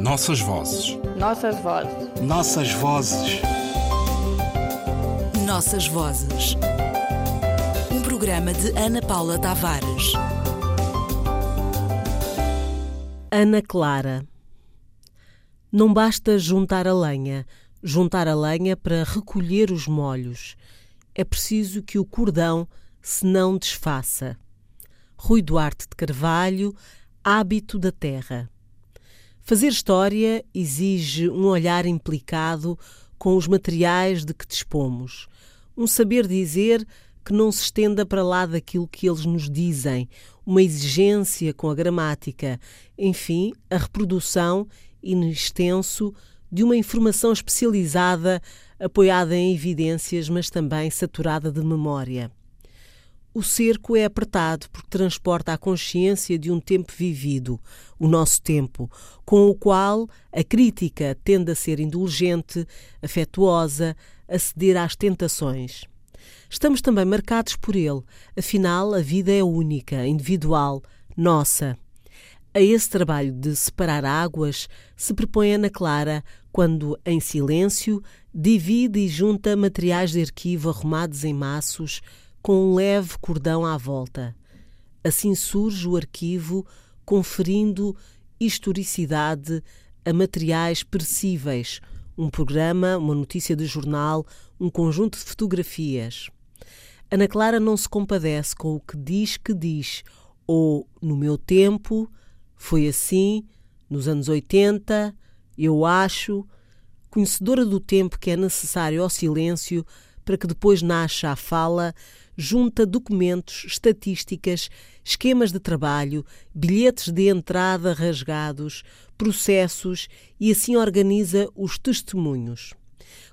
Nossas vozes. Nossas vozes. Nossas vozes. Nossas vozes. Um programa de Ana Paula Tavares. Ana Clara. Não basta juntar a lenha, juntar a lenha para recolher os molhos. É preciso que o cordão se não desfaça. Rui Duarte de Carvalho, Hábito da Terra. Fazer história exige um olhar implicado com os materiais de que dispomos, um saber dizer que não se estenda para lá daquilo que eles nos dizem, uma exigência com a gramática, enfim, a reprodução in extenso de uma informação especializada apoiada em evidências, mas também saturada de memória. O cerco é apertado porque transporta a consciência de um tempo vivido, o nosso tempo, com o qual a crítica tende a ser indulgente, afetuosa, a ceder às tentações. Estamos também marcados por ele, afinal, a vida é única, individual, nossa. A esse trabalho de separar águas se propõe Ana Clara quando, em silêncio, divide e junta materiais de arquivo arrumados em maços com um leve cordão à volta. Assim surge o arquivo, conferindo historicidade a materiais perecíveis, um programa, uma notícia de jornal, um conjunto de fotografias. Ana Clara não se compadece com o que diz que diz, ou no meu tempo, foi assim, nos anos 80, eu acho, conhecedora do tempo que é necessário ao silêncio para que depois nasça a fala, junta documentos, estatísticas, esquemas de trabalho, bilhetes de entrada rasgados, processos e assim organiza os testemunhos.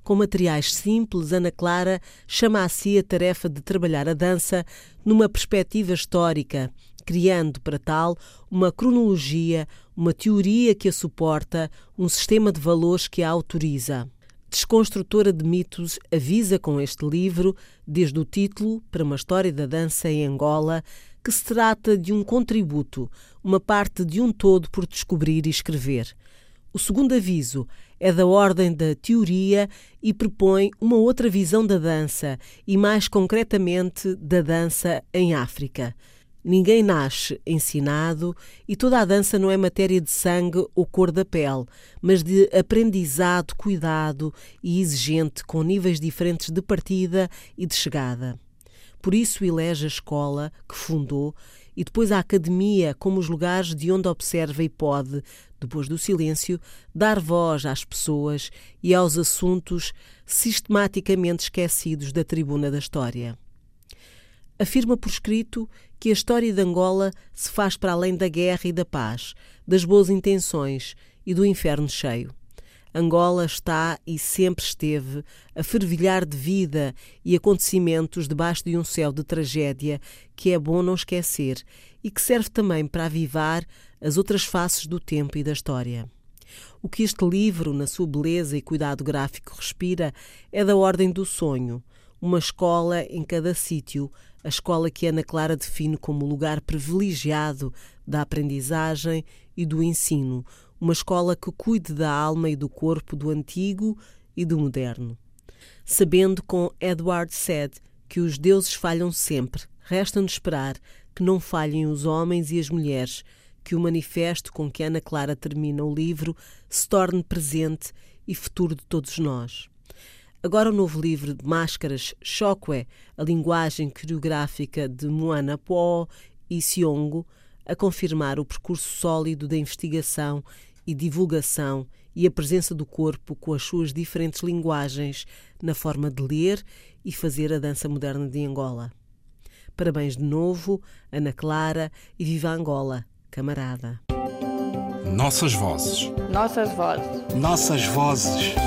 Com materiais simples, Ana Clara chama a si a tarefa de trabalhar a dança numa perspectiva histórica, criando para tal uma cronologia, uma teoria que a suporta, um sistema de valores que a autoriza. Desconstrutora de mitos avisa com este livro, desde o título para uma história da dança em Angola, que se trata de um contributo, uma parte de um todo por descobrir e escrever. O segundo aviso é da ordem da teoria e propõe uma outra visão da dança e, mais concretamente, da dança em África. Ninguém nasce ensinado e toda a dança não é matéria de sangue ou cor da pele, mas de aprendizado, cuidado e exigente com níveis diferentes de partida e de chegada. Por isso elege a escola que fundou e depois a academia como os lugares de onde observa e pode, depois do silêncio, dar voz às pessoas e aos assuntos sistematicamente esquecidos da tribuna da história afirma por escrito que a história de Angola se faz para além da guerra e da paz, das boas intenções e do inferno cheio. Angola está e sempre esteve a fervilhar de vida e acontecimentos debaixo de um céu de tragédia que é bom não esquecer e que serve também para avivar as outras faces do tempo e da história. O que este livro, na sua beleza e cuidado gráfico, respira é da ordem do sonho, uma escola em cada sítio, a escola que Ana Clara define como lugar privilegiado da aprendizagem e do ensino, uma escola que cuide da alma e do corpo do antigo e do moderno. Sabendo com Edward Said que os deuses falham sempre, resta-nos esperar que não falhem os homens e as mulheres, que o manifesto com que Ana Clara termina o livro se torne presente e futuro de todos nós. Agora o novo livro de máscaras Shokwe, a linguagem coreográfica de Moana Po e Siongo, a confirmar o percurso sólido da investigação e divulgação e a presença do corpo com as suas diferentes linguagens na forma de ler e fazer a dança moderna de Angola. Parabéns de novo, Ana Clara, e viva Angola, camarada. Nossas vozes. Nossas vozes. Nossas vozes.